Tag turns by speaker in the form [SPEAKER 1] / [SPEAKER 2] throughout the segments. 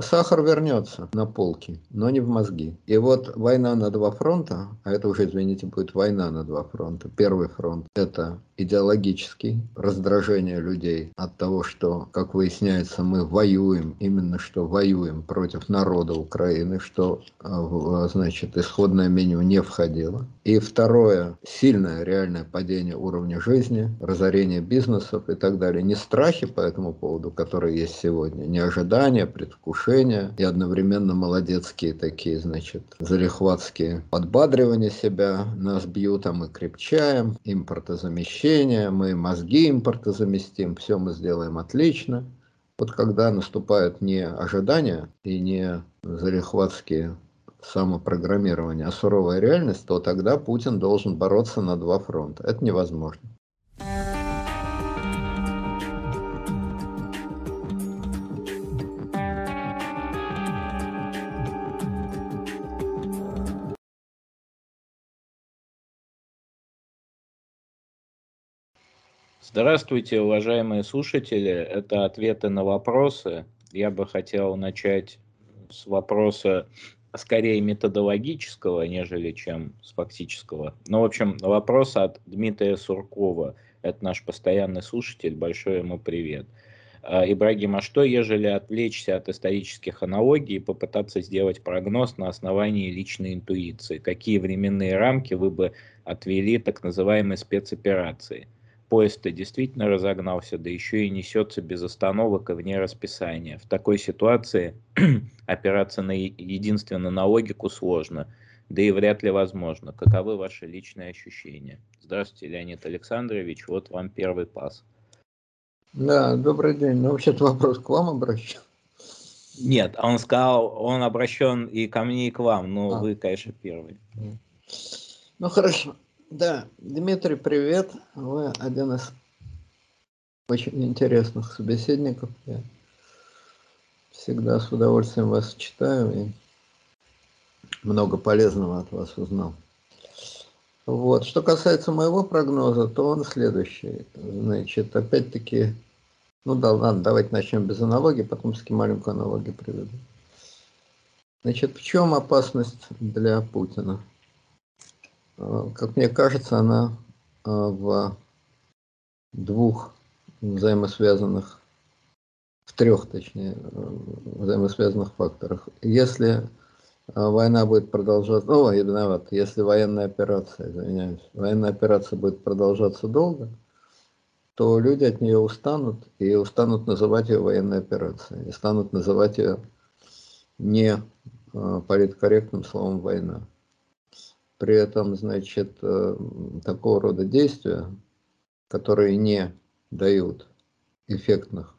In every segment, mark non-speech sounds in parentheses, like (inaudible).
[SPEAKER 1] сахар вернется на полки, но не в мозги. И вот война на два фронта, а это уже, извините, будет война на два фронта. Первый фронт – это идеологический, раздражение людей от того, что, как выясняется, мы воюем, именно что воюем против народа Украины, что, э, значит, исходное меню не входило. И второе – сильное реальное падение уровня жизни, разорение бизнесов и так далее. Не страхи по этому поводу, которые есть сегодня, не ожидания, предвкушения и одновременно молодецкие такие, значит, залихватские подбадривания себя. Нас бьют, а мы крепчаем, импортозамещение мы мозги импорта заместим, все мы сделаем отлично. Вот когда наступают не ожидания и не залихватские самопрограммирование, а суровая реальность, то тогда Путин должен бороться на два фронта. Это невозможно.
[SPEAKER 2] Здравствуйте, уважаемые слушатели. Это ответы на вопросы. Я бы хотел начать с вопроса скорее методологического, нежели чем с фактического. Ну, в общем, вопрос от Дмитрия Суркова. Это наш постоянный слушатель. Большой ему привет. А, Ибрагим, а что, ежели отвлечься от исторических аналогий и попытаться сделать прогноз на основании личной интуиции? Какие временные рамки вы бы отвели так называемой спецоперации? Поезд-то действительно разогнался, да еще и несется без остановок и вне расписания. В такой ситуации (clears throat) опираться на единственно на логику сложно, да и вряд ли возможно. Каковы ваши личные ощущения? Здравствуйте, Леонид Александрович, вот вам первый пас.
[SPEAKER 1] Да, добрый день. Ну, вообще-то вопрос к вам обращен.
[SPEAKER 2] Нет, он сказал, он обращен и ко мне, и к вам, но а. вы, конечно, первый.
[SPEAKER 1] Ну, хорошо. Да, Дмитрий, привет. Вы один из очень интересных собеседников. Я всегда с удовольствием вас читаю и много полезного от вас узнал. Вот. Что касается моего прогноза, то он следующий. Значит, опять-таки, ну да, ладно, давайте начнем без аналогии, потом с маленькую аналогию приведу. Значит, в чем опасность для Путина? Э, как мне кажется, она э, в двух взаимосвязанных, в трех, точнее, э, взаимосвязанных факторах. Если война будет продолжаться, о, я виноват, если военная операция, извиняюсь, военная операция будет продолжаться долго, то люди от нее устанут и устанут называть ее военной операцией, и станут называть ее не политкорректным словом война. При этом, значит, э, такого рода действия, которые не дают эффектных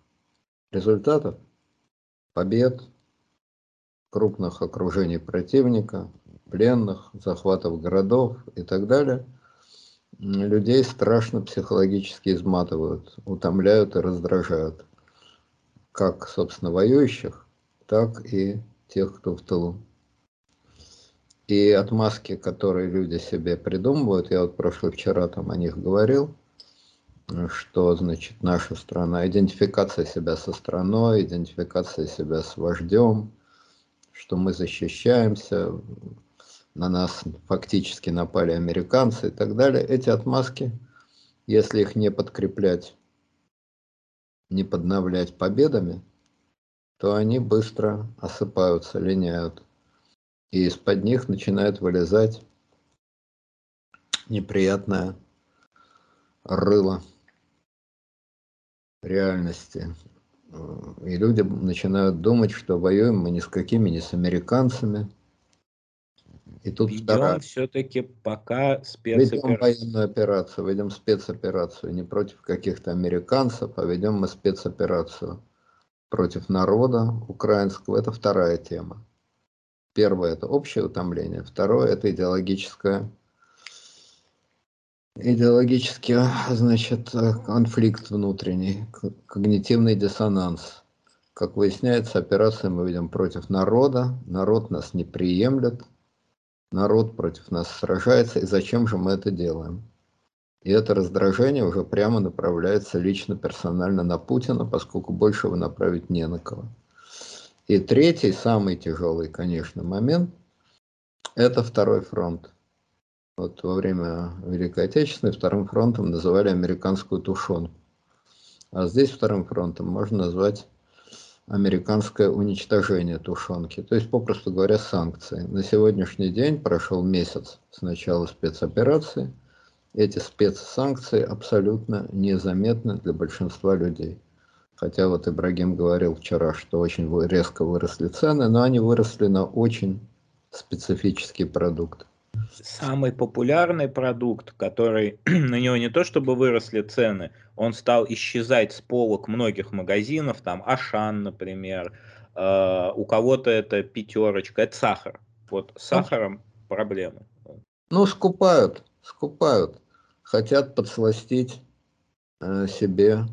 [SPEAKER 1] результатов, побед, крупных окружений противника, пленных, захватов городов и так далее, людей страшно психологически изматывают, утомляют и раздражают. Как, собственно, воюющих, так и тех, кто в тылу. И отмазки, которые люди себе придумывают, я вот прошлый вчера там о них говорил, что значит наша страна, идентификация себя со страной, идентификация себя с вождем, что мы защищаемся, на нас фактически напали американцы и так далее. Эти отмазки, если их не подкреплять, не подновлять победами, то они быстро осыпаются, линяют и из-под них начинает вылезать неприятное рыло реальности. И люди начинают думать, что воюем мы ни с какими, ни с американцами.
[SPEAKER 2] И тут ведем вторая... все-таки пока спецоперацию.
[SPEAKER 1] Ведем военную операцию, ведем спецоперацию не против каких-то американцев, а ведем мы спецоперацию против народа украинского. Это вторая тема. Первое – это общее утомление. Второе – это идеологическое, идеологический, значит, конфликт внутренний, когнитивный диссонанс. Как выясняется, операцию мы ведем против народа, народ нас не приемлет, народ против нас сражается, и зачем же мы это делаем? И это раздражение уже прямо направляется лично, персонально на Путина, поскольку больше его направить не на кого. И третий, самый тяжелый, конечно, момент, это второй фронт. Вот во время Великой Отечественной вторым фронтом называли американскую тушенку. А здесь вторым фронтом можно назвать американское уничтожение тушенки. То есть, попросту говоря, санкции. На сегодняшний день прошел месяц с начала спецоперации. Эти спецсанкции абсолютно незаметны для большинства людей. Хотя вот Ибрагим говорил вчера, что очень резко выросли цены, но они выросли на очень специфический продукт.
[SPEAKER 2] Самый популярный продукт, который (clears throat) на него не то чтобы выросли цены, он стал исчезать с полок многих магазинов, там Ашан, например, э, у кого-то это пятерочка, это сахар. Вот с сахаром проблемы.
[SPEAKER 1] Ну, скупают, скупают. Хотят подсластить э, себе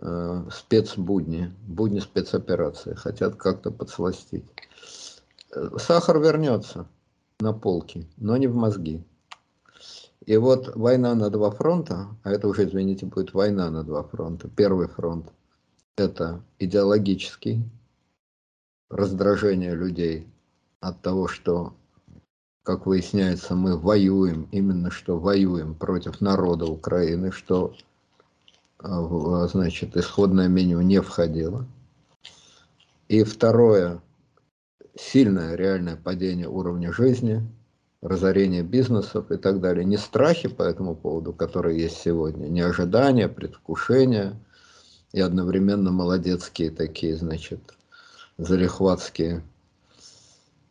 [SPEAKER 1] э, спецбудни, будни спецоперации, хотят как-то подсластить. Э, сахар вернется на полки, но не в мозги. И вот война на два фронта, а это уже, извините, будет война на два фронта. Первый фронт – это идеологический, раздражение людей от того, что, как выясняется, мы воюем, именно что воюем против народа Украины, что значит, исходное меню не входило. И второе, сильное реальное падение уровня жизни, разорение бизнесов и так далее. Не страхи по этому поводу, которые есть сегодня, не ожидания, предвкушения и одновременно молодецкие такие, значит, залихватские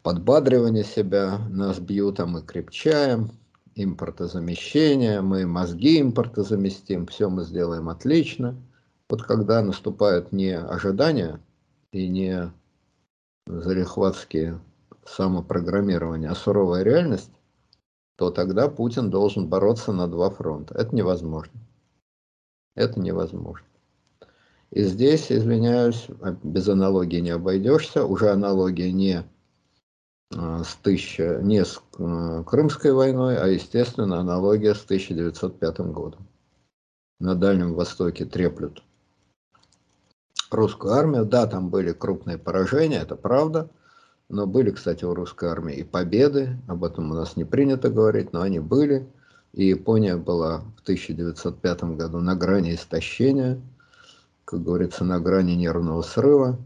[SPEAKER 1] подбадривания себя, нас бьют, а мы крепчаем – импортозамещение, мы мозги импортозаместим, все мы сделаем отлично. Вот когда наступают не ожидания и не зарехватские самопрограммирования, а суровая реальность, то тогда Путин должен бороться на два фронта. Это невозможно. Это невозможно. И здесь, извиняюсь, без аналогии не обойдешься. Уже аналогия не с тысяча, не с э, Крымской войной, а, естественно, аналогия с 1905 годом. На Дальнем Востоке треплют русскую армию. Да, там были крупные поражения, это правда. Но были, кстати, у русской армии и победы. Об этом у нас не принято говорить, но они были. И Япония была в 1905 году на грани истощения, как говорится, на грани нервного срыва.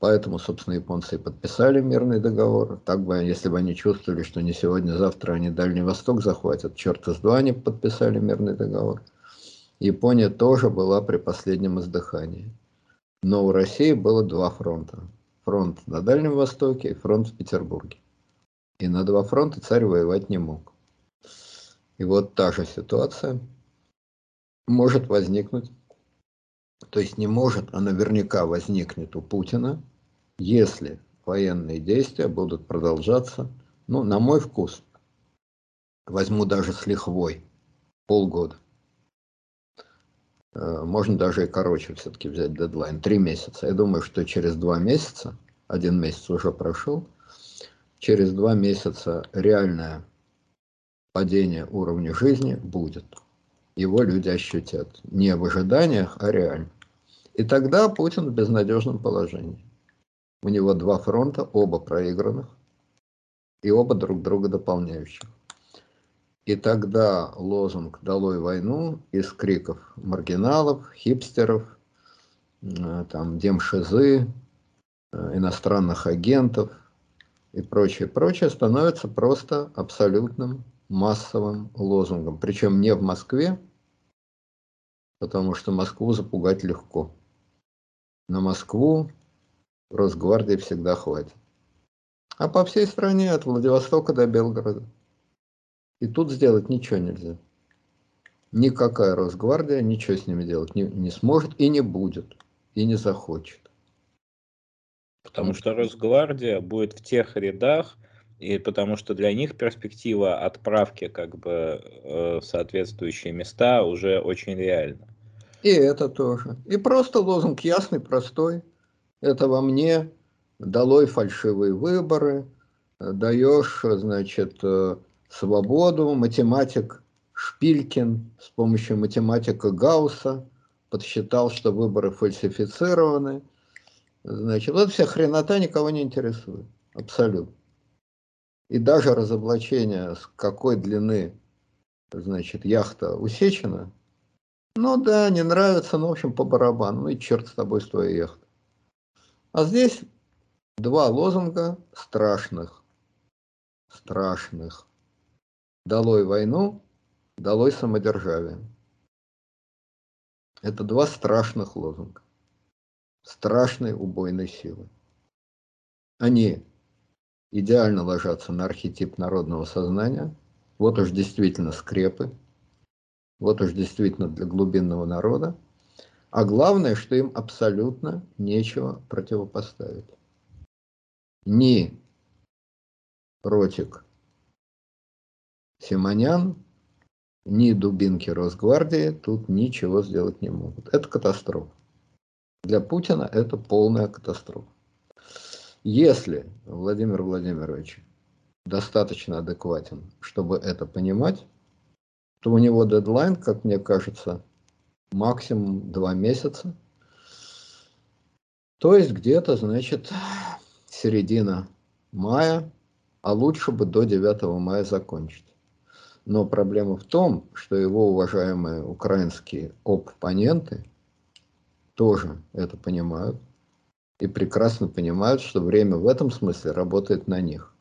[SPEAKER 1] Поэтому, собственно, японцы и подписали мирный договор. Так бы, если бы они чувствовали, что не сегодня, завтра они Дальний Восток захватят, черта с два они подписали мирный договор. Япония тоже была при последнем издыхании. Но у России было два фронта. Фронт на Дальнем Востоке и фронт в Петербурге. И на два фронта царь воевать не мог. И вот та же ситуация может возникнуть, то есть не может, а наверняка возникнет у Путина если военные действия будут продолжаться, ну, на мой вкус, возьму даже с лихвой, полгода. Э, можно даже и короче все-таки взять дедлайн, три месяца. Я думаю, что через два месяца, один месяц уже прошел, через два месяца реальное падение уровня жизни будет. Его люди ощутят. Не в ожиданиях, а реально. И тогда Путин в безнадежном положении. У него два фронта, оба проигранных, и оба друг друга дополняющих. И тогда лозунг «Долой войну» из криков маргиналов, хипстеров, э, там, демшизы, э, иностранных агентов и прочее, прочее становится просто абсолютным массовым лозунгом. Причем не в Москве, потому что Москву запугать легко. На Москву Росгвардии всегда хватит. А по всей стране, от Владивостока до Белгорода. И тут сделать ничего нельзя. Никакая Росгвардия ничего с ними делать не, не сможет и не будет, и не захочет.
[SPEAKER 2] Потому что Росгвардия будет в тех рядах, и потому что для них перспектива отправки как бы э, в соответствующие места уже очень реальна.
[SPEAKER 1] И это тоже. И просто лозунг ясный, простой. Это во мне долой фальшивые выборы, даешь, значит, э, свободу. Математик Шпилькин с помощью математика Гаусса подсчитал, что выборы фальсифицированы. Значит, вот вся хренота никого не интересует. Абсолютно. И даже разоблачение, с какой длины, значит, яхта усечена, ну да, не нравится, но, в общем, по барабану. Ну и черт с тобой, с твоей яхтой. А здесь два лозунга страшных. Страшных. Долой войну, долой самодержавие. Это два страшных лозунга. Страшной убойной силы. Они идеально ложатся на архетип народного сознания. Вот уж действительно скрепы. Вот уж действительно для глубинного народа. А главное, что им абсолютно нечего противопоставить. Ни Ротик Симонян, ни дубинки Росгвардии тут ничего сделать не могут. Это катастрофа. Для Путина это полная катастрофа. Если Владимир Владимирович достаточно адекватен, чтобы это понимать, то у него дедлайн, как мне кажется, максимум два месяца. То есть где-то, значит, середина мая, а лучше бы до 9 мая закончить. Но проблема в том, что его уважаемые украинские оппоненты тоже это понимают и прекрасно понимают, что время в этом смысле работает на них.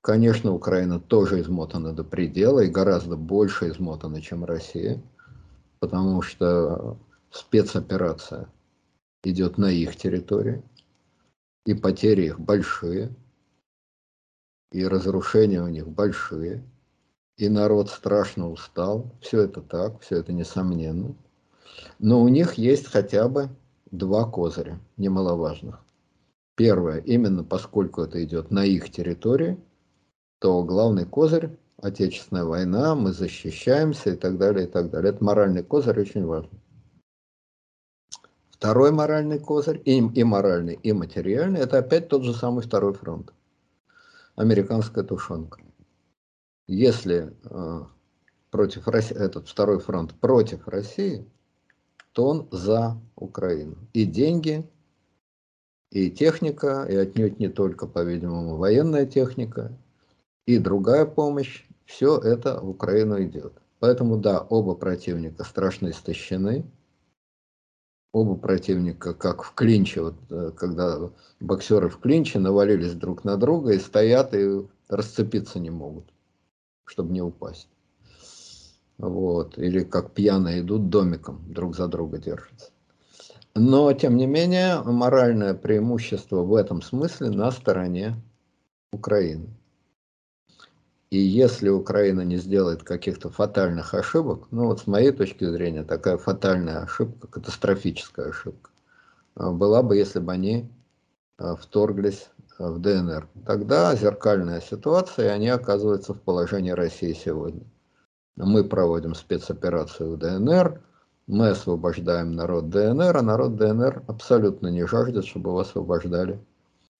[SPEAKER 1] Конечно, Украина тоже измотана до предела и гораздо больше измотана, чем Россия, потому что спецоперация идет на их территории, и потери их большие, и разрушения у них большие – и народ страшно устал. Все это так, все это несомненно. Но у них есть хотя бы два козыря, немаловажных. Первое, именно поскольку это идет на их территории, то главный козырь – Отечественная война, мы защищаемся и так далее, и так далее. Это моральный козырь очень важный. Второй моральный козырь, и, и моральный, и материальный, это опять тот же самый второй фронт. Американская тушенка если э, против России, этот второй фронт против России, то он за Украину. И деньги, и техника, и отнюдь не только, по-видимому, военная техника, и другая помощь, все это в Украину идет. Поэтому да, оба противника страшно истощены, оба противника как в клинче, вот, э, когда боксеры в клинче навалились друг на друга и стоят и расцепиться не могут чтобы не упасть. Вот. Или как пьяные идут домиком, друг за друга держатся. Но, тем не менее, моральное преимущество в этом смысле на стороне Украины. И если Украина не сделает каких-то фатальных ошибок, ну вот с моей точки зрения, такая фатальная ошибка, катастрофическая ошибка, была бы, если бы они э, вторглись в ДНР. Тогда зеркальная ситуация, и они оказываются в положении России сегодня. Мы проводим спецоперацию в ДНР, мы освобождаем народ ДНР, а народ ДНР абсолютно не жаждет, чтобы его освобождали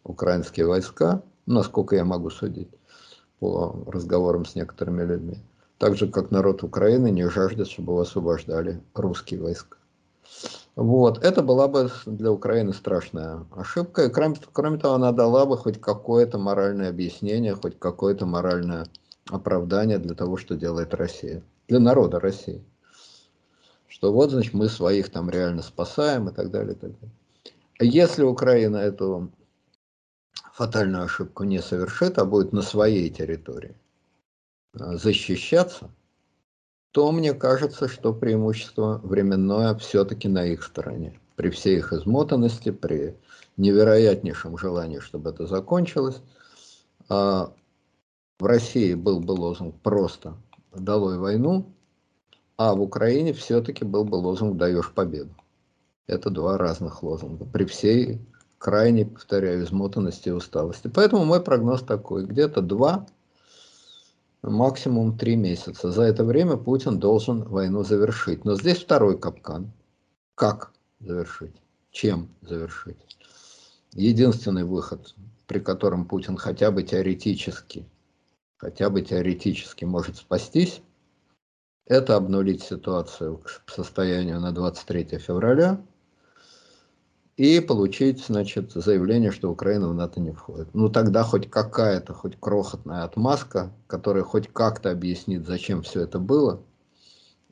[SPEAKER 1] украинские войска, насколько я могу судить по разговорам с некоторыми людьми. Так же, как народ Украины не жаждет, чтобы освобождали русские войска. Вот, это была бы для Украины страшная ошибка. И кроме, кроме того, она дала бы хоть какое-то моральное объяснение, хоть какое-то моральное оправдание для того, что делает Россия. Для народа России. Что вот, значит, мы своих там реально спасаем и так далее. И так далее. Если Украина эту фатальную ошибку не совершит, а будет на своей территории а, защищаться, то мне кажется, что преимущество временное все-таки на их стороне. При всей их измотанности, при невероятнейшем желании, чтобы это закончилось. А в России был бы лозунг просто «долой войну», а в Украине все-таки был бы лозунг «даешь победу». Это два разных лозунга. При всей крайней, повторяю, измотанности и усталости. Поэтому мой прогноз такой. Где-то два максимум три месяца. За это время Путин должен войну завершить. Но здесь второй капкан. Как завершить? Чем завершить? Единственный выход, при котором Путин хотя бы теоретически, хотя бы теоретически может спастись, это обнулить ситуацию к состоянию на 23 февраля и получить, значит, заявление, что Украина в НАТО не входит. Ну, тогда хоть какая-то, хоть крохотная отмазка, которая хоть как-то объяснит, зачем все это было,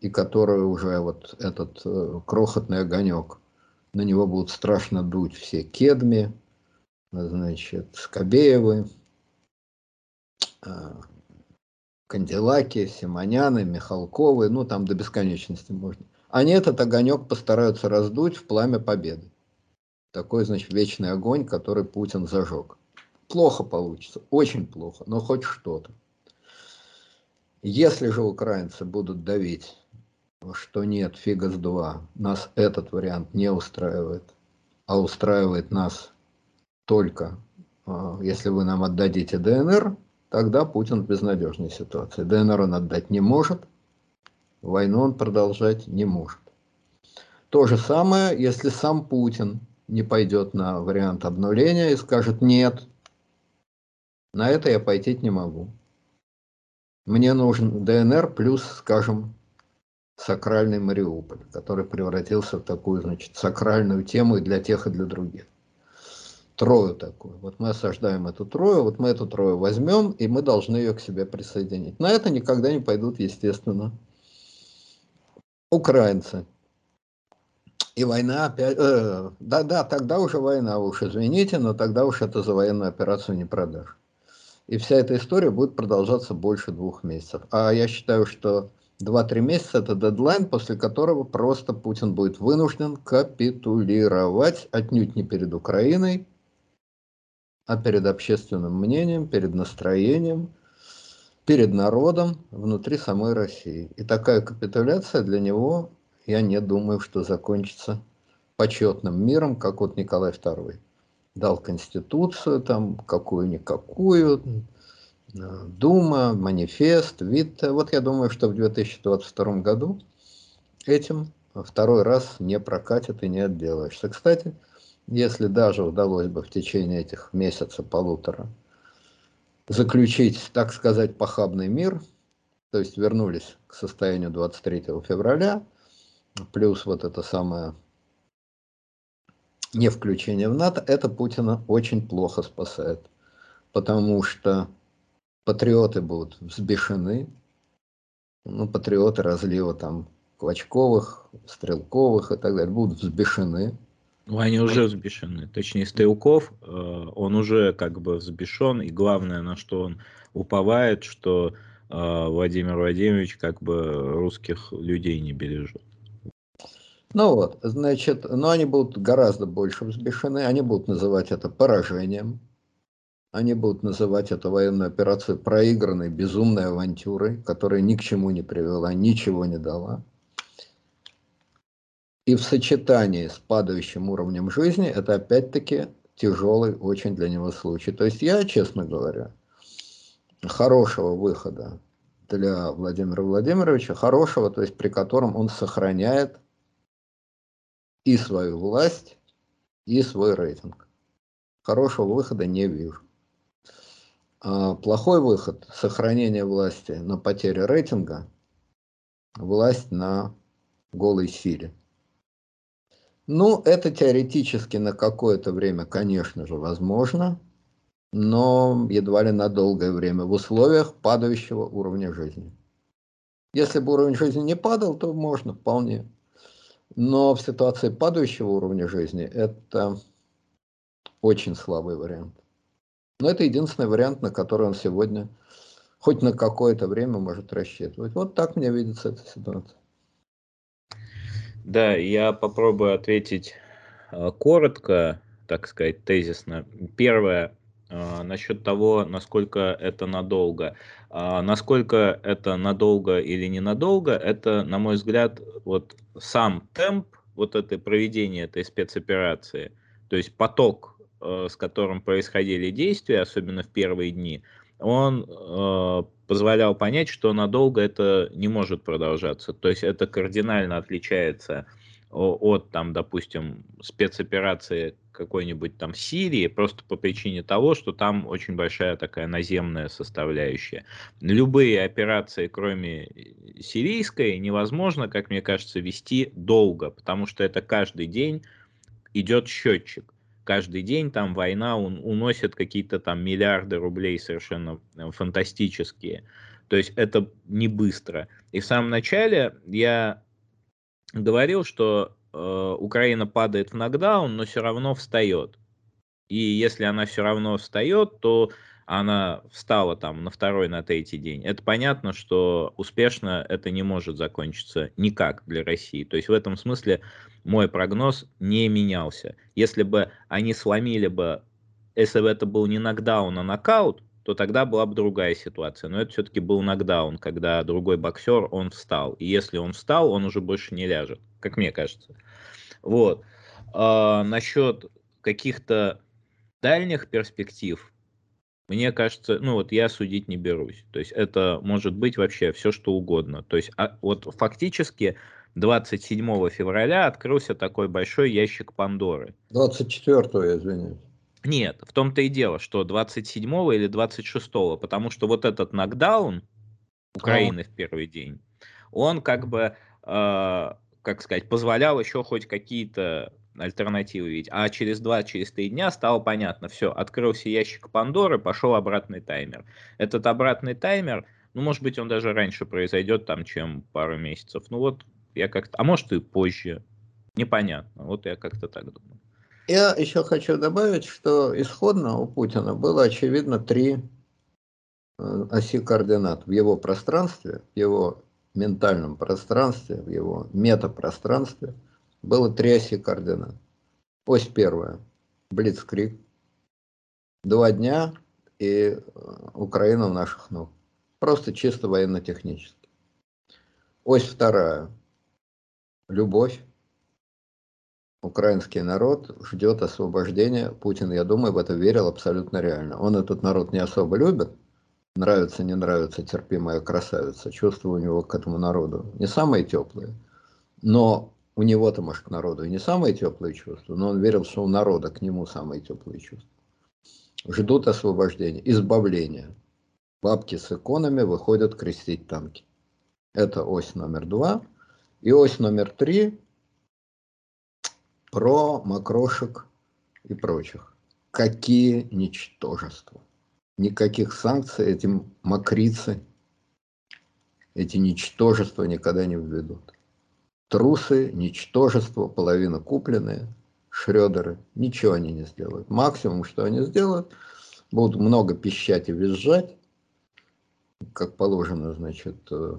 [SPEAKER 1] и которая уже вот этот э, крохотный огонек, на него будут страшно дуть все Кедми, значит, Скобеевы, э, Канделаки, Симоняны, Михалковы, ну, там до бесконечности можно. Они этот огонек постараются раздуть в пламя победы такой, значит, вечный огонь, который Путин зажег. Плохо получится, очень плохо, но хоть что-то. Если же украинцы будут давить, что нет, фига с два, нас этот вариант не устраивает, а устраивает нас только, а, если вы нам отдадите ДНР, тогда Путин в безнадежной ситуации. ДНР он отдать не может, войну он продолжать не может. То же самое, если сам Путин не пойдет на вариант обнуления и скажет нет, на это я пойти не могу. Мне нужен ДНР плюс, скажем, сакральный Мариуполь, который превратился в такую, значит, сакральную тему и для тех, и для других. Трою такую. Вот мы осаждаем эту трою, вот мы эту трою возьмем, и мы должны ее к себе присоединить. На это никогда не пойдут, естественно, украинцы. И война опять... Э, да, да, тогда уже война, уж извините, но тогда уж это за военную операцию не продашь. И вся эта история будет продолжаться больше двух месяцев. А я считаю, что 2-3 месяца это дедлайн, после которого просто Путин будет вынужден капитулировать отнюдь не перед Украиной, а перед общественным мнением, перед настроением, перед народом внутри самой России. И такая капитуляция для него я не думаю, что закончится почетным миром, как вот Николай II дал конституцию, там какую-никакую, Дума, манифест, вид. Вот я думаю, что в 2022 году этим второй раз не прокатит и не отделаешься. Кстати, если даже удалось бы в течение этих месяца полутора заключить, так сказать, похабный мир, то есть вернулись к состоянию 23 февраля, плюс вот это самое не включение в НАТО, это Путина очень плохо спасает. Потому что патриоты будут взбешены, ну, патриоты разлива там Клочковых, Стрелковых и так далее будут взбешены.
[SPEAKER 2] Ну, они уже взбешены. Точнее, Стрелков, э, он уже как бы взбешен, и главное, на что он уповает, что э, Владимир Владимирович как бы русских людей не бережет.
[SPEAKER 1] Ну вот, значит, но они будут гораздо больше взбешены, они будут называть это поражением, они будут называть эту военную операцию проигранной, безумной авантюрой, которая ни к чему не привела, ничего не дала. И в сочетании с падающим уровнем жизни это опять-таки тяжелый очень для него случай. То есть я, честно говоря, хорошего выхода для Владимира Владимировича, хорошего, то есть при котором он сохраняет и свою власть, и свой рейтинг. Хорошего выхода не вижу. А плохой выход – сохранение власти на потере рейтинга, власть на голой силе. Ну, это теоретически на какое-то время, конечно же, возможно, но едва ли на долгое время в условиях падающего уровня жизни. Если бы уровень жизни не падал, то можно вполне. Но в ситуации падающего уровня жизни это очень слабый вариант. Но это единственный вариант, на который он сегодня хоть на какое-то время может рассчитывать. Вот так мне видится эта ситуация.
[SPEAKER 2] Да, я попробую ответить э, коротко, так сказать, тезисно. Первое, э, насчет того, насколько это надолго. А, насколько это надолго или ненадолго, это, на мой взгляд, вот сам темп вот это проведения этой спецоперации, то есть поток, э, с которым происходили действия, особенно в первые дни, он э, позволял понять, что надолго это не может продолжаться. То есть это кардинально отличается от, там, допустим, спецоперации какой-нибудь там Сирии, просто по причине того, что там очень большая такая наземная составляющая. Любые операции, кроме сирийской, невозможно, как мне кажется, вести долго, потому что это каждый день идет счетчик. Каждый день там война он уносит какие-то там миллиарды рублей совершенно э, фантастические. То есть это не быстро. И в самом начале я говорил, что э, Украина падает в нокдаун, но все равно встает. И если она все равно встает, то она встала там на второй, на третий день. Это понятно, что успешно это не может закончиться никак для России. То есть в этом смысле мой прогноз не менялся. Если бы они сломили бы, если бы это был не нокдаун, а нокаут, то тогда была бы другая ситуация. Но это все-таки был нокдаун, когда другой боксер, он встал. И если он встал, он уже больше не ляжет, как мне кажется. Вот. А, насчет каких-то дальних перспектив, мне кажется, ну вот я судить не берусь. То есть это может быть вообще все, что угодно. То есть а, вот фактически 27 февраля открылся такой большой ящик Пандоры.
[SPEAKER 1] 24, я извиняюсь.
[SPEAKER 2] Нет, в том-то и дело, что 27 или 26, потому что вот этот нокдаун Украины а. в первый день, он как бы, э, как сказать, позволял еще хоть какие-то альтернативы видеть. А через два, через три дня стало понятно, все, открылся ящик Пандоры, пошел обратный таймер. Этот обратный таймер, ну, может быть, он даже раньше произойдет, там, чем пару месяцев. Ну, вот я как-то, а может и позже, непонятно. Вот я как-то так думаю.
[SPEAKER 1] Я еще хочу добавить, что исходно у Путина было, очевидно, три э, оси координат в его пространстве, в его ментальном пространстве, в его метапространстве – было три оси координат. Ось первая – Блицкрик. Два дня и э, Украина у наших ног. Просто чисто военно-технически. Ось вторая – любовь. Украинский народ ждет освобождения. Путин, я думаю, в это верил абсолютно реально. Он этот народ не особо любит. Нравится, не нравится, терпимая красавица. Чувства у него к этому народу не самые теплые. Но у него-то, может, к народу и не самые теплые чувства, но он верил, что у народа к нему самые теплые чувства. Ждут освобождения, избавления. Бабки с иконами выходят крестить танки. Это ось номер два. И ось номер три про макрошек и прочих. Какие ничтожества. Никаких санкций этим макрицы, эти ничтожества никогда не введут. Трусы, ничтожество, половина купленные, Шредеры, ничего они не сделают. Максимум, что они сделают, будут много пищать и визжать, как положено, значит, э,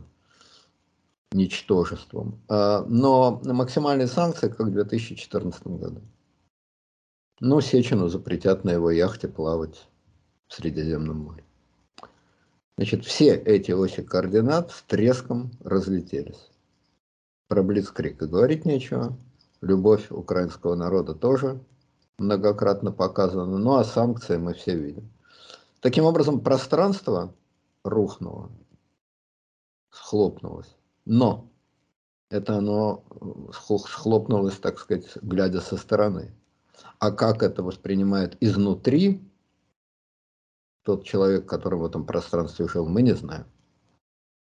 [SPEAKER 1] ничтожеством. А, но максимальные санкции, как в 2014 году. Ну, Сечину запретят на его яхте плавать в Средиземном море. Значит, все эти оси координат с треском разлетелись. Про Блицкрик и говорить нечего. Любовь украинского народа тоже многократно показана. Ну а санкции мы все видим. Таким образом, пространство рухнуло, схлопнулось. Но это оно схлопнулось, так сказать, глядя со стороны. А как это воспринимает изнутри тот человек, который в этом пространстве жил, мы не знаем.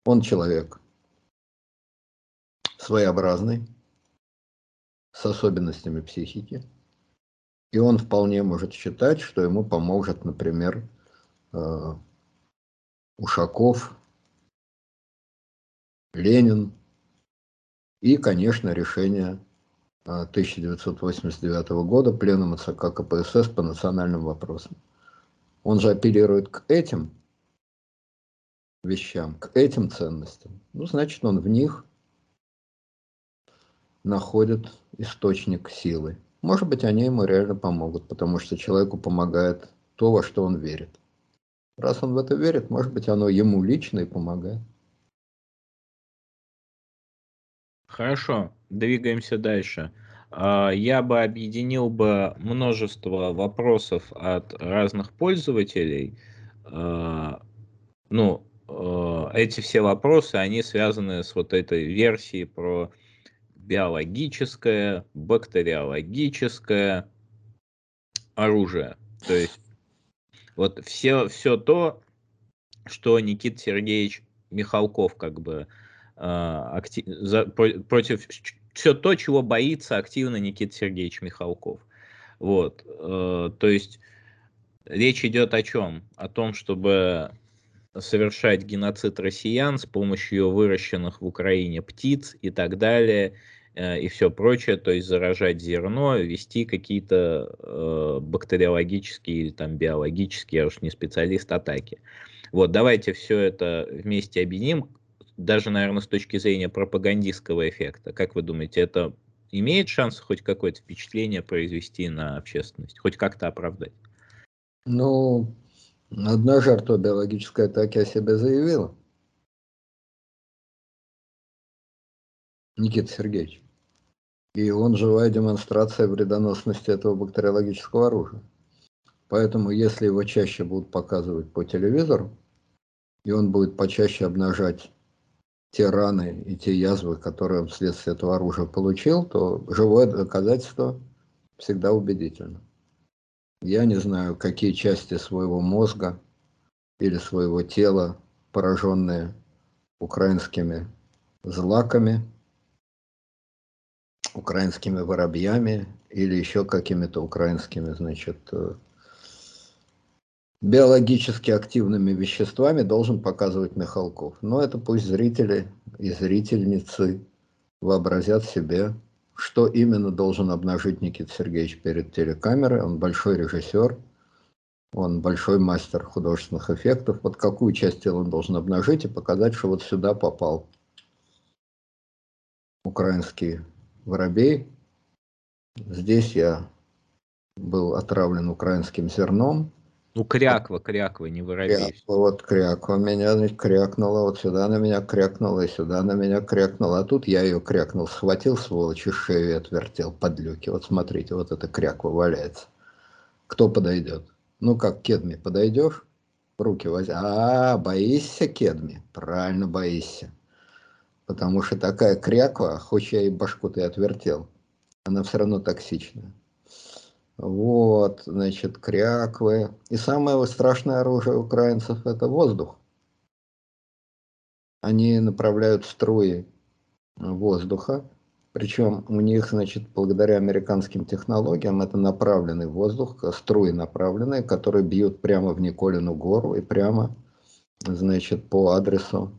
[SPEAKER 1] Он человек своеобразный, с особенностями психики. И он вполне может считать, что ему поможет, например, э, Ушаков, Ленин и, конечно, решение 1989 э, года Пленума ЦК КПСС по национальным вопросам. Он же апеллирует к этим вещам, к этим ценностям. Ну, значит, он в них находят источник силы. Может быть, они ему реально помогут, потому что человеку помогает то, во что он верит. Раз он в это верит, может быть, оно ему лично и помогает.
[SPEAKER 2] Хорошо, двигаемся дальше. А, я бы объединил бы множество вопросов от разных пользователей. А, ну, а, эти все вопросы, они связаны с вот этой версией про биологическое, бактериологическое оружие. То есть вот все, все то, что Никита Сергеевич Михалков как бы актив, за, против все то, чего боится активно Никита Сергеевич Михалков. Вот, э, то есть речь идет о чем? О том, чтобы совершать геноцид россиян с помощью выращенных в Украине птиц и так далее, э, и все прочее, то есть заражать зерно, вести какие-то э, бактериологические или там биологические, я уж не специалист, атаки. Вот, давайте все это вместе объединим, даже, наверное, с точки зрения пропагандистского эффекта. Как вы думаете, это имеет шанс хоть какое-то впечатление произвести на общественность, хоть как-то оправдать?
[SPEAKER 1] Ну, одна жертва биологической атаки о себе заявила. Никита Сергеевич. И он живая демонстрация вредоносности этого бактериологического оружия. Поэтому, если его чаще будут показывать по телевизору, и он будет почаще обнажать те раны и те язвы, которые он вследствие этого оружия получил, то живое доказательство всегда убедительно. Я не знаю, какие части своего мозга или своего тела, пораженные украинскими злаками, украинскими воробьями или еще какими-то украинскими, значит, э, биологически активными веществами должен показывать Михалков. Но это пусть зрители и зрительницы вообразят себе что именно должен обнажить Никита Сергеевич перед телекамерой. Он большой режиссер, он большой мастер художественных эффектов. Вот какую часть тела он должен обнажить и показать, что вот сюда попал украинский воробей. Здесь я был отравлен украинским зерном,
[SPEAKER 2] ну, кряква, кряква, не воробей.
[SPEAKER 1] Кряква, вот кряква меня значит, крякнула, вот сюда на меня крякнула, и сюда на меня крякнула. А тут я ее крякнул, схватил, сволочь, и шею отвертел, подлюки. Вот смотрите, вот эта кряква валяется. Кто подойдет? Ну, как кедми, подойдешь? Руки возьми. А, боишься кедми? Правильно, боишься. Потому что такая кряква, хоть я и башку ты отвертел, она все равно токсичная. Вот, значит, кряквы. И самое страшное оружие украинцев – это воздух. Они направляют струи воздуха, причем у них, значит, благодаря американским технологиям, это направленный воздух, струи направленные, которые бьют прямо в Николину гору и прямо, значит, по адресу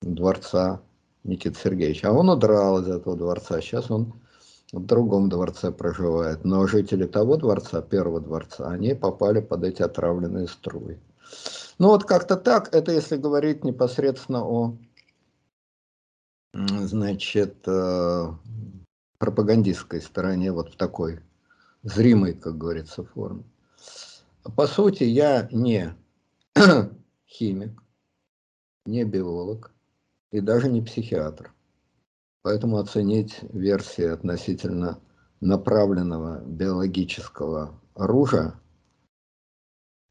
[SPEAKER 1] дворца Никиты Сергеевича. А он удрал из этого дворца. Сейчас он в другом дворце проживает. Но жители того дворца, первого дворца, они попали под эти отравленные струи. Ну вот как-то так, это если говорить непосредственно о, значит, э, пропагандистской стороне, вот в такой зримой, как говорится, форме. По сути, я не (clears throat) химик, не биолог и даже не психиатр. Поэтому оценить версии относительно направленного биологического оружия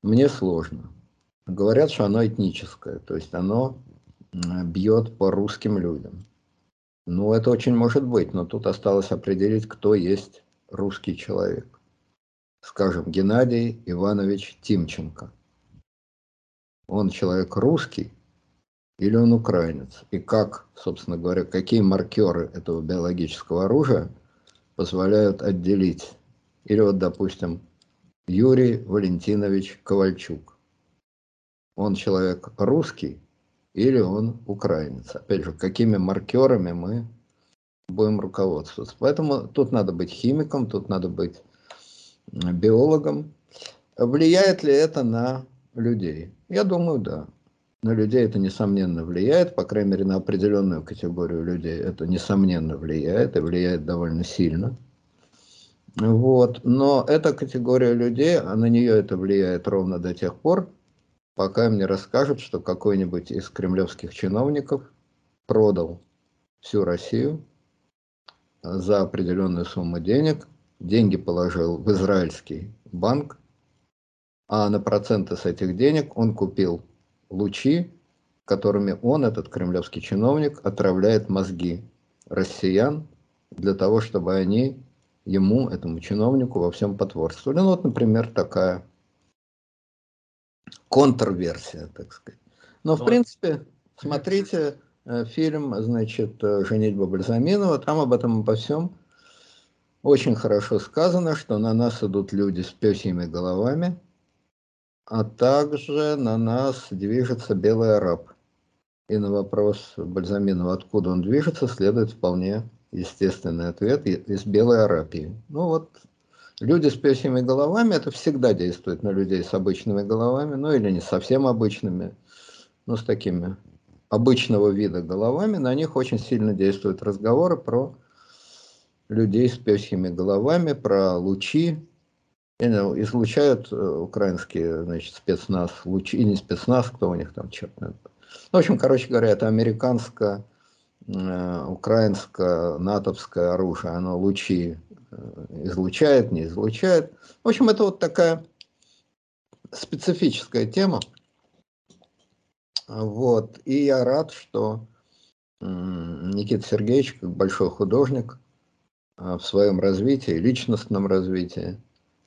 [SPEAKER 1] мне сложно. Говорят, что оно этническое, то есть оно бьет по русским людям. Ну, это очень может быть, но тут осталось определить, кто есть русский человек. Скажем, Геннадий Иванович Тимченко. Он человек русский, или он украинец. И как, собственно говоря, какие маркеры этого биологического оружия позволяют отделить. Или вот, допустим, Юрий Валентинович Ковальчук. Он человек русский или он украинец. Опять же, какими маркерами мы будем руководствоваться. Поэтому тут надо быть химиком, тут надо быть биологом. Влияет ли это на людей? Я думаю, да на людей это несомненно влияет, по крайней мере на определенную категорию людей это несомненно влияет и влияет довольно сильно. Вот. Но эта категория людей, а на нее это влияет ровно до тех пор, пока им не расскажут, что какой-нибудь из кремлевских чиновников продал всю Россию за определенную сумму денег, деньги положил в израильский банк, а на проценты с этих денег он купил лучи, которыми он, этот кремлевский чиновник, отравляет мозги россиян для того, чтобы они ему, этому чиновнику, во всем потворствовали. Ну вот, например, такая контрверсия, так сказать. Но, в принципе, (laughs) смотрите, э, фильм, значит, «Женитьба Бальзаминова», там об этом обо всем очень хорошо сказано, что на нас идут люди с пёсьими головами, а также на нас движется белый араб. И на вопрос Бальзаминова, откуда он движется, следует вполне естественный ответ из Белой Арабии. Ну вот, люди с пёсьими головами, это всегда действует на людей с обычными головами, ну или не совсем обычными, но с такими обычного вида головами, на них очень сильно действуют разговоры про людей с пёсьими головами, про лучи, излучают э, украинские, значит, спецназ, лучи, и не спецназ, кто у них там, черт. Ну, в общем, короче говоря, это американское, э, украинское, натовское оружие, оно лучи э, излучает, не излучает. В общем, это вот такая специфическая тема. Вот. И я рад, что Никита Сергеевич, как большой художник, в своем развитии, личностном развитии,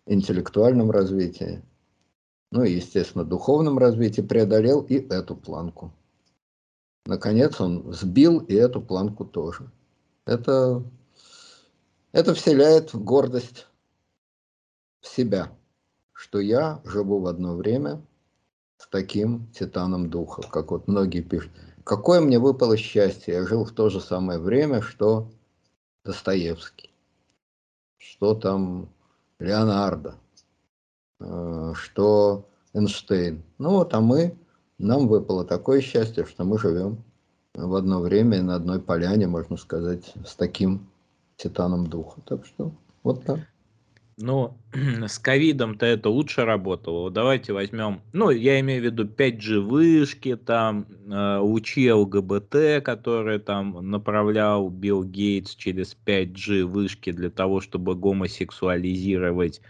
[SPEAKER 1] интеллектуальном развитии, ну и, естественно, духовном развитии преодолел и эту планку. Наконец он сбил и эту планку тоже. Это, это вселяет гордость в себя, что я живу в одно время с таким титаном духа, как вот многие пишут. Какое мне выпало счастье, я жил в то же самое время, что Достоевский, что там Леонардо, э, что Эйнштейн. Ну вот, а мы, нам выпало такое счастье, что мы живем в одно время на одной поляне, можно сказать, с таким титаном духа. Так что вот так.
[SPEAKER 2] Ну, (clears throat) с ковидом-то это лучше работало. Давайте возьмем, ну, я имею в виду 5G вышки, там, э, лучи ЛГБТ, которые там направлял Билл Гейтс через 5G вышки для того, чтобы гомосексуализировать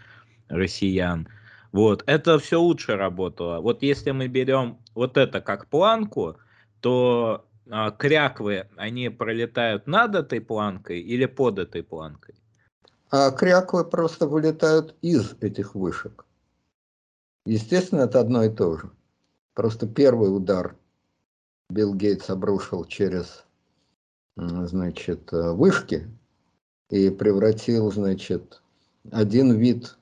[SPEAKER 2] россиян. Вот, это все лучше работало. Вот если мы берем вот это как планку, то э, кряквы, они пролетают над этой планкой или под этой планкой?
[SPEAKER 1] А кряквы просто вылетают из этих вышек. Естественно, это одно и то же. Просто первый удар Билл Гейтс обрушил через значит, вышки и превратил, значит, один вид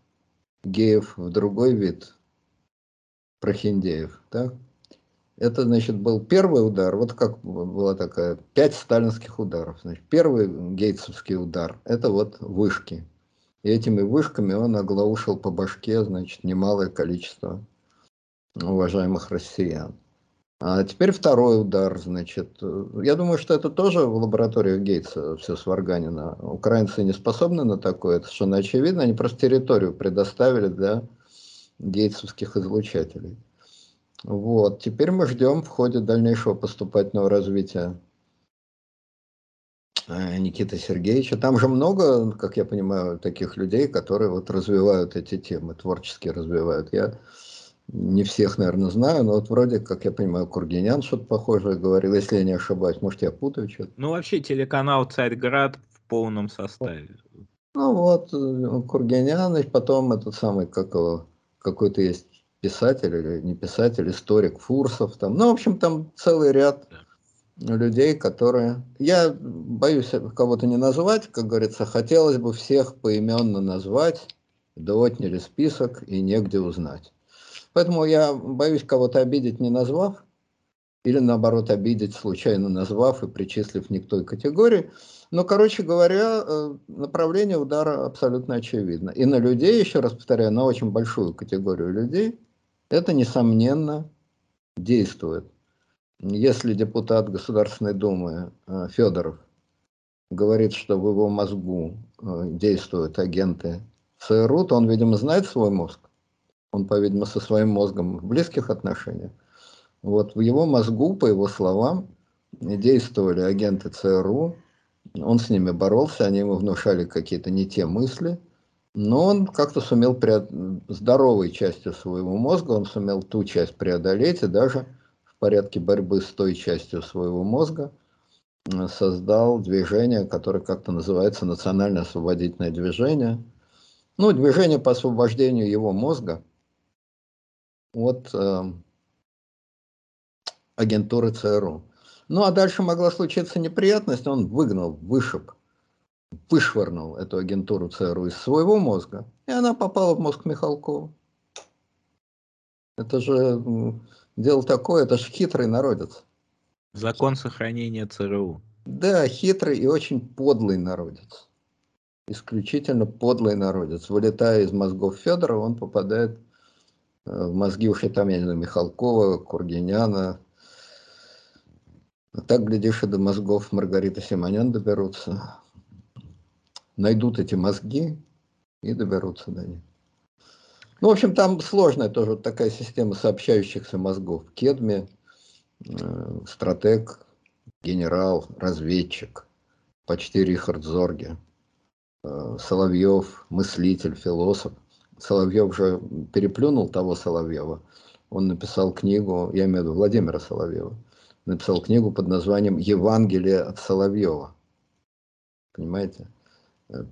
[SPEAKER 1] геев в другой вид прохиндеев. Так? Это, значит, был первый удар, вот как была такая, пять сталинских ударов. Значит, первый гейтсовский удар, это вот вышки. И этими вышками он оглаушил по башке, значит, немалое количество уважаемых россиян. А теперь второй удар, значит. Я думаю, что это тоже в лабораториях Гейтса все сварганено. Украинцы не способны на такое, это совершенно очевидно. Они просто территорию предоставили для гейтсовских излучателей. Вот. Теперь мы ждем в ходе дальнейшего поступательного развития э, Никиты Сергеевича. Там же много, как я понимаю, таких людей, которые вот развивают эти темы, творчески развивают. Я не всех, наверное, знаю, но вот вроде, как я понимаю, Кургинян что-то похожее говорил, если я не ошибаюсь. Может, я путаю что-то.
[SPEAKER 2] Ну, вообще, телеканал «Царьград» в полном составе.
[SPEAKER 1] Ну, вот, э, Кургинян, и потом этот самый, как его, какой-то есть писатель или не писатель, историк Фурсов, там, ну, в общем, там целый ряд людей, которые... Я боюсь кого-то не назвать, как говорится, хотелось бы всех поименно назвать, да отняли список и негде узнать. Поэтому я боюсь кого-то обидеть, не назвав, или наоборот обидеть, случайно назвав и причислив не к той категории. Но, короче говоря, э, направление удара абсолютно очевидно. И на людей, еще раз повторяю, на очень большую категорию людей, это, несомненно, действует. Если депутат Государственной Думы э, Федоров говорит, что в его мозгу э, действуют агенты ЦРУ, то он, видимо, знает свой мозг. Он, по-видимому, со своим мозгом в близких отношениях. Вот в его мозгу, по его словам, действовали агенты ЦРУ, он с ними боролся, они ему внушали какие-то не те мысли – но он как-то сумел преод... здоровой частью своего мозга, он сумел ту часть преодолеть и даже в порядке борьбы с той частью своего мозга создал движение, которое как-то называется национальное освободительное движение. Ну, движение по освобождению его мозга от э, агентуры ЦРУ. Ну, а дальше могла случиться неприятность, он выгнал, вышиб, вышвырнул эту агентуру ЦРУ из своего мозга, и она попала в мозг Михалкова. Это же дело такое, это же хитрый народец.
[SPEAKER 2] Закон сохранения ЦРУ.
[SPEAKER 1] Да, хитрый и очень подлый народец. Исключительно подлый народец. Вылетая из мозгов Федорова, он попадает э, в мозги не знаю, Михалкова, Кургиняна. А так, глядишь, и до мозгов Маргариты Симонян доберутся. Найдут эти мозги и доберутся до них. Ну, в общем, там сложная тоже вот такая система сообщающихся мозгов. Кедми, э, стратег, генерал, разведчик, почти Рихард Зорге, э, Соловьев, мыслитель, философ. Соловьев же переплюнул того Соловьева. Он написал книгу, я имею в виду Владимира Соловьева, написал книгу под названием «Евангелие от Соловьева». Понимаете?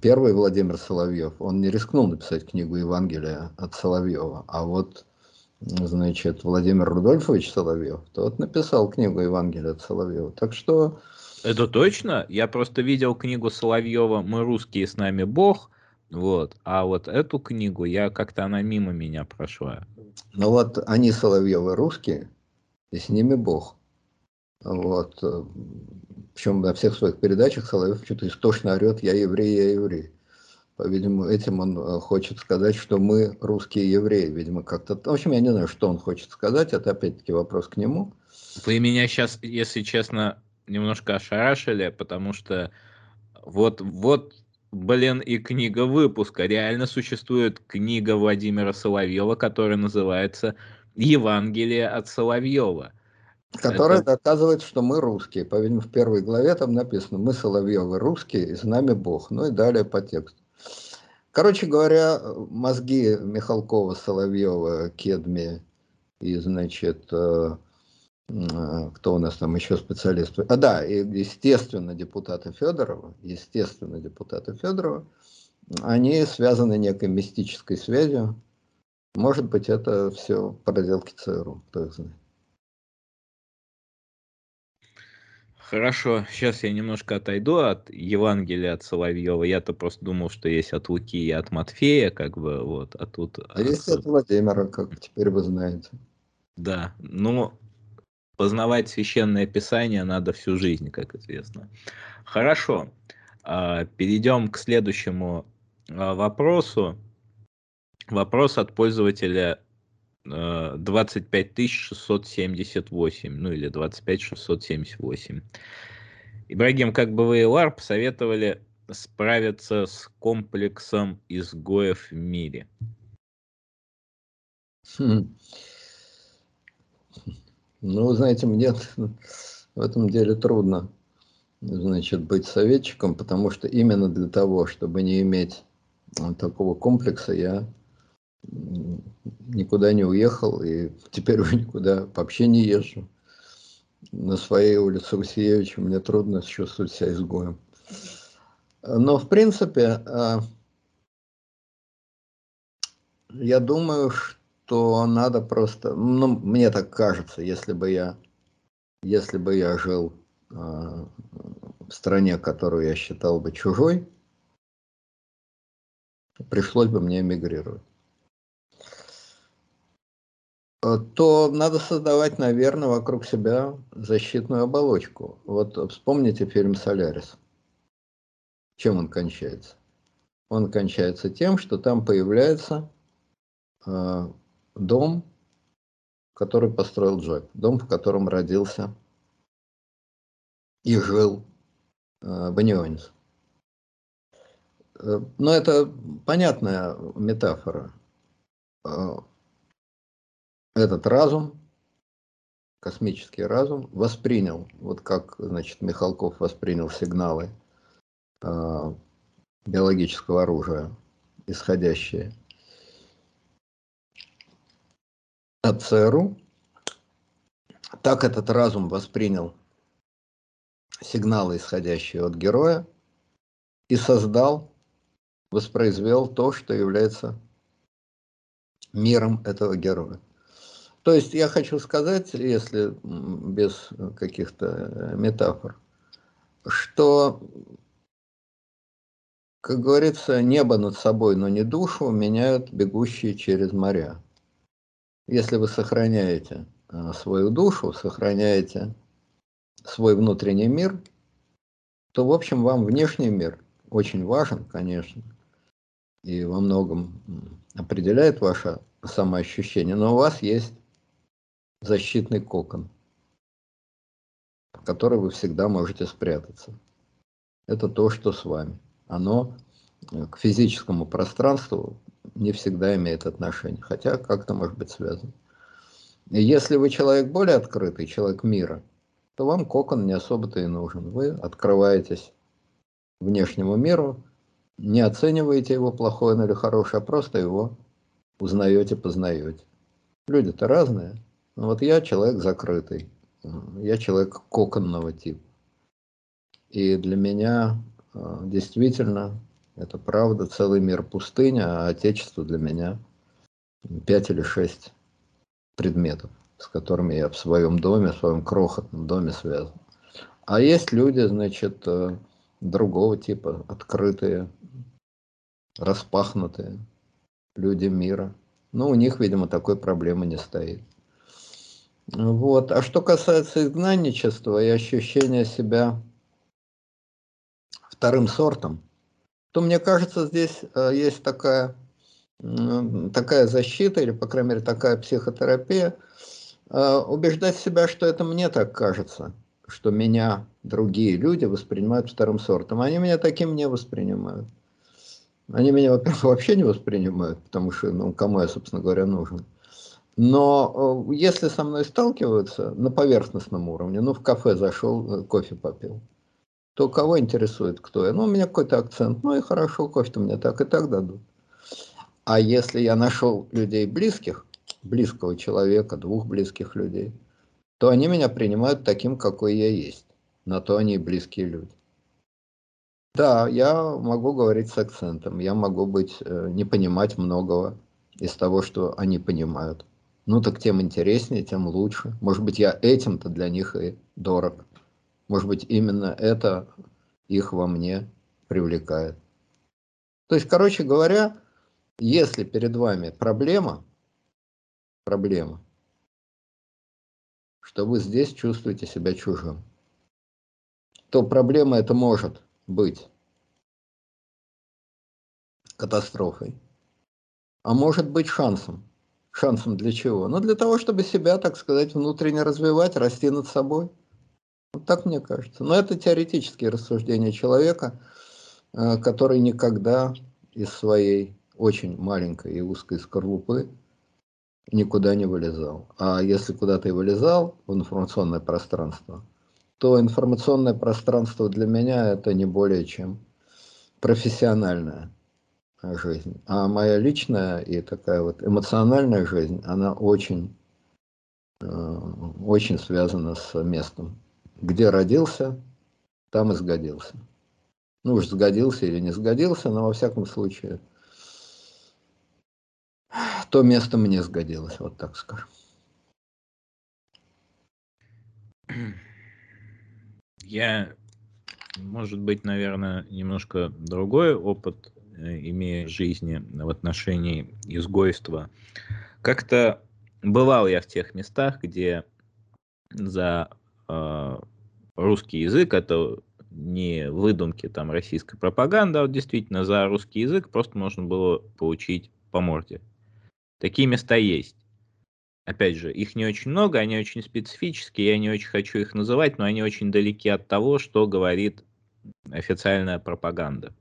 [SPEAKER 1] Первый Владимир Соловьев, он не рискнул написать книгу Евангелия от Соловьева, а вот, значит, Владимир Рудольфович Соловьев, тот написал книгу Евангелия от Соловьева. Так что...
[SPEAKER 2] Это точно? Я просто видел книгу Соловьева «Мы русские, с нами Бог», вот. А вот эту книгу я как-то она мимо меня прошла.
[SPEAKER 1] Ну вот они Соловьевы русские, и с ними Бог. Вот. Причем на всех своих передачах Соловьев что-то истошно орет «я еврей, я еврей». По-видимому, этим он э, хочет сказать, что мы русские евреи. Видимо, как-то... В общем, я не знаю, что он хочет сказать. Это опять-таки вопрос к нему.
[SPEAKER 2] Вы меня сейчас, если честно, немножко ошарашили, потому что вот, вот, блин, и книга выпуска. Реально существует книга Владимира Соловьева, которая называется «Евангелие от Соловьева».
[SPEAKER 1] Которая это... доказывает, что мы русские. По-видимому, в первой главе там написано, мы Соловьевы русские, и с нами Бог. Ну и далее по тексту. Короче говоря, мозги Михалкова, Соловьева, Кедми и, значит, э, кто у нас там еще специалист? А да, и, естественно, депутата Федорова, естественно, депутата Федорова, они связаны некой мистической связью. Может быть, это все проделки ЦРУ, кто их знает.
[SPEAKER 2] Хорошо, сейчас я немножко отойду от Евангелия от Соловьева. Я-то просто думал, что есть от Луки и от Матфея, как бы, вот, а тут...
[SPEAKER 1] А есть от Владимира, как теперь вы знаете.
[SPEAKER 2] Да, ну, познавать священное писание надо всю жизнь, как известно. Хорошо, а, перейдем к следующему а, вопросу. Вопрос от пользователя 25 678, ну или 25 678. Ибрагим, как бы вы и Лар посоветовали справиться с комплексом изгоев в мире?
[SPEAKER 1] Хм. Ну, знаете, мне в этом деле трудно значит, быть советчиком, потому что именно для того, чтобы не иметь такого комплекса, я никуда не уехал и теперь уже никуда вообще не езжу. На своей улице Васиевича мне трудно чувствовать себя изгоем. Но, в принципе, а, я думаю, что надо просто, ну, мне так кажется, если бы я, если бы я жил а, в стране, которую я считал бы чужой, пришлось бы мне эмигрировать. Э, то надо создавать, наверное, вокруг себя защитную оболочку. Вот вспомните фильм «Солярис». Чем он кончается? Он кончается тем, что там появляется э, дом, который построил Джек, дом, в котором родился и жил э, Банионис. Э, но это понятная метафора. Этот разум, космический разум, воспринял, вот как, значит, Михалков воспринял сигналы э, биологического оружия, исходящие от ЦРУ, так этот разум воспринял сигналы, исходящие от героя, и создал, воспроизвел то, что является миром этого героя. То есть я хочу сказать, если без каких-то э, метафор, что, как говорится, небо над собой, но не душу меняют бегущие через моря. Если вы сохраняете э, свою душу, сохраняете свой внутренний мир, то, в общем, вам внешний мир очень важен, конечно, и во многом определяет ваше самоощущение, но у вас есть защитный кокон, в который вы всегда можете спрятаться. Это то, что с вами. Оно э, к физическому пространству не всегда имеет отношение, хотя как-то может быть связано. И если вы человек более открытый, человек мира, то вам кокон не особо-то и нужен. Вы открываетесь внешнему миру, не оцениваете его плохое или хорошее, а просто его узнаете, познаете. Люди-то разные. Но вот я человек закрытый. Я человек коконного типа. И для меня э, действительно, это правда, целый мир пустыня, а Отечество для меня пять или шесть предметов, с которыми я в своем доме, в своем крохотном доме связан. А есть люди, значит, э, другого типа, открытые, распахнутые, люди мира. Но у них, видимо, такой проблемы не стоит. Вот. А что касается изгнанничества и ощущения себя вторым сортом, то мне кажется, здесь э, есть такая, такая защита, или, по крайней мере, такая психотерапия, э, убеждать себя, что это мне так кажется, что меня другие люди воспринимают вторым сортом. Они меня таким не воспринимают. Они меня, во-первых, вообще не воспринимают, потому что, ну, кому я, собственно говоря, нужен. Но э, если со мной сталкиваются на поверхностном уровне, ну, в кафе зашел, э, кофе попил, то кого интересует, кто я? Ну, у меня какой-то акцент, ну и хорошо, кофе-то мне так и так дадут. А если я нашел людей близких, близкого человека, двух близких людей, то они меня принимают таким, какой я есть. На то они и близкие люди. Да, я могу говорить с акцентом, я могу быть, э, не понимать многого из того, что они понимают. Ну так тем интереснее, тем лучше. Может быть, я этим-то для них и дорог. Может быть, именно это их во мне привлекает. То есть, короче говоря, если перед вами проблема, проблема, что вы здесь чувствуете себя чужим, то проблема это может быть катастрофой, а может быть шансом. Шансом для чего? Ну, для того, чтобы себя, так сказать, внутренне развивать, расти над собой. Вот так мне кажется. Но это теоретические рассуждения человека, э, который никогда из своей очень маленькой и узкой скорлупы никуда не вылезал. А если куда-то и вылезал в информационное пространство, то информационное пространство для меня это не более чем профессиональная жизнь. А моя личная и такая вот эмоциональная жизнь, она очень, э, очень связана с местом. Где родился, там и сгодился. Ну уж сгодился или не сгодился, но во всяком случае то место мне сгодилось, вот так скажем.
[SPEAKER 2] Я, может быть, наверное, немножко другой опыт э, имею в жизни в отношении изгойства. Как-то бывал я в тех местах, где за э, русский язык, это не выдумки там российской пропаганды, а вот действительно за русский язык просто можно было получить по морде. Такие места есть. Опять же, их не очень много, они очень специфические, я не очень хочу их называть, но они очень далеки от того, что говорит официальная пропаганда.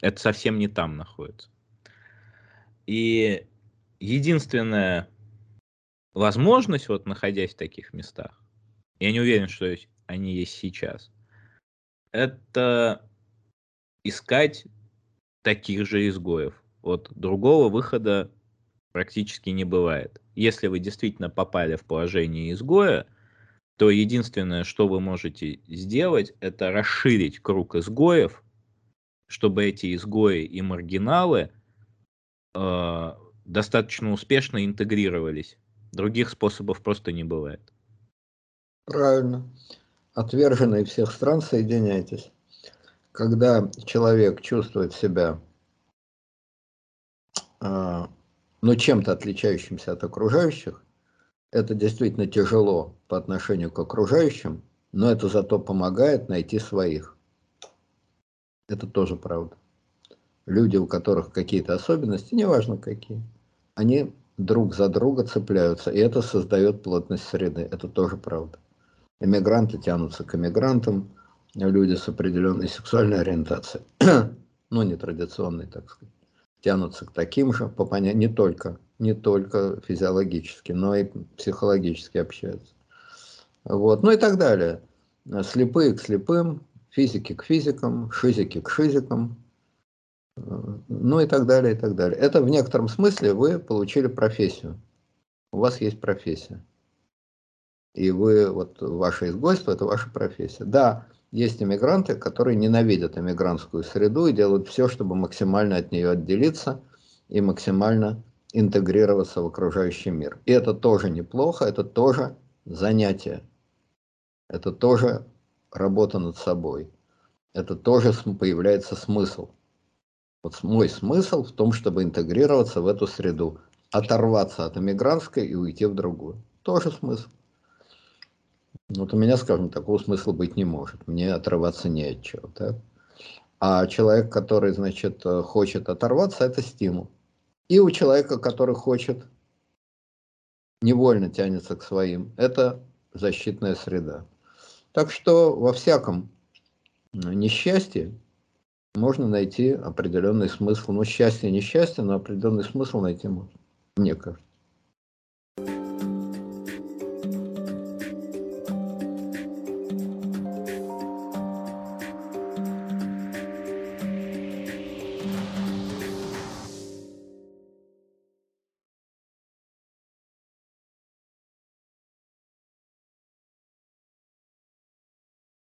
[SPEAKER 2] Это совсем не там находится. И единственная возможность, вот находясь в таких местах, я не уверен, что они есть сейчас, это искать таких же изгоев. Вот другого выхода практически не бывает. Если вы действительно попали в положение изгоя, то единственное, что вы можете сделать, это расширить круг изгоев, чтобы эти изгои и маргиналы э, достаточно успешно интегрировались Других способов просто не бывает.
[SPEAKER 1] Правильно. Отверженные всех стран, соединяйтесь. Когда человек чувствует себя э, ну, чем-то отличающимся от окружающих, это действительно тяжело по отношению к окружающим, но это зато помогает найти своих. Это тоже правда. Люди, у которых какие-то особенности, неважно какие, они друг за друга цепляются, и это создает плотность среды. Это тоже правда. Эмигранты тянутся к эмигрантам, люди с определенной сексуальной ориентацией, (clears throat) ну, нетрадиционной, так сказать, тянутся к таким же, по понятию, не только, не только физиологически, но и психологически общаются. Вот, ну и так далее. Слепые к слепым, физики к физикам, шизики к шизикам, ну и так далее, и так далее. Это в некотором смысле вы получили профессию. У вас есть профессия. И вы, вот ваше изгойство, это ваша профессия. Да, есть иммигранты, которые ненавидят иммигрантскую среду и делают все, чтобы максимально от нее отделиться и максимально интегрироваться в окружающий мир. И это тоже неплохо, это тоже занятие. Это тоже работа над собой. Это тоже появляется смысл. Вот мой смысл в том, чтобы интегрироваться в эту среду, оторваться от эмигрантской и уйти в другую. Тоже смысл. Вот у меня, скажем, такого смысла быть не может. Мне отрываться не от чего. Так? А человек, который, значит, хочет оторваться, это стимул. И у человека, который хочет, невольно тянется к своим, это защитная среда. Так что во всяком несчастье можно найти определенный смысл. Ну, счастье, несчастье, но определенный смысл найти можно, мне кажется.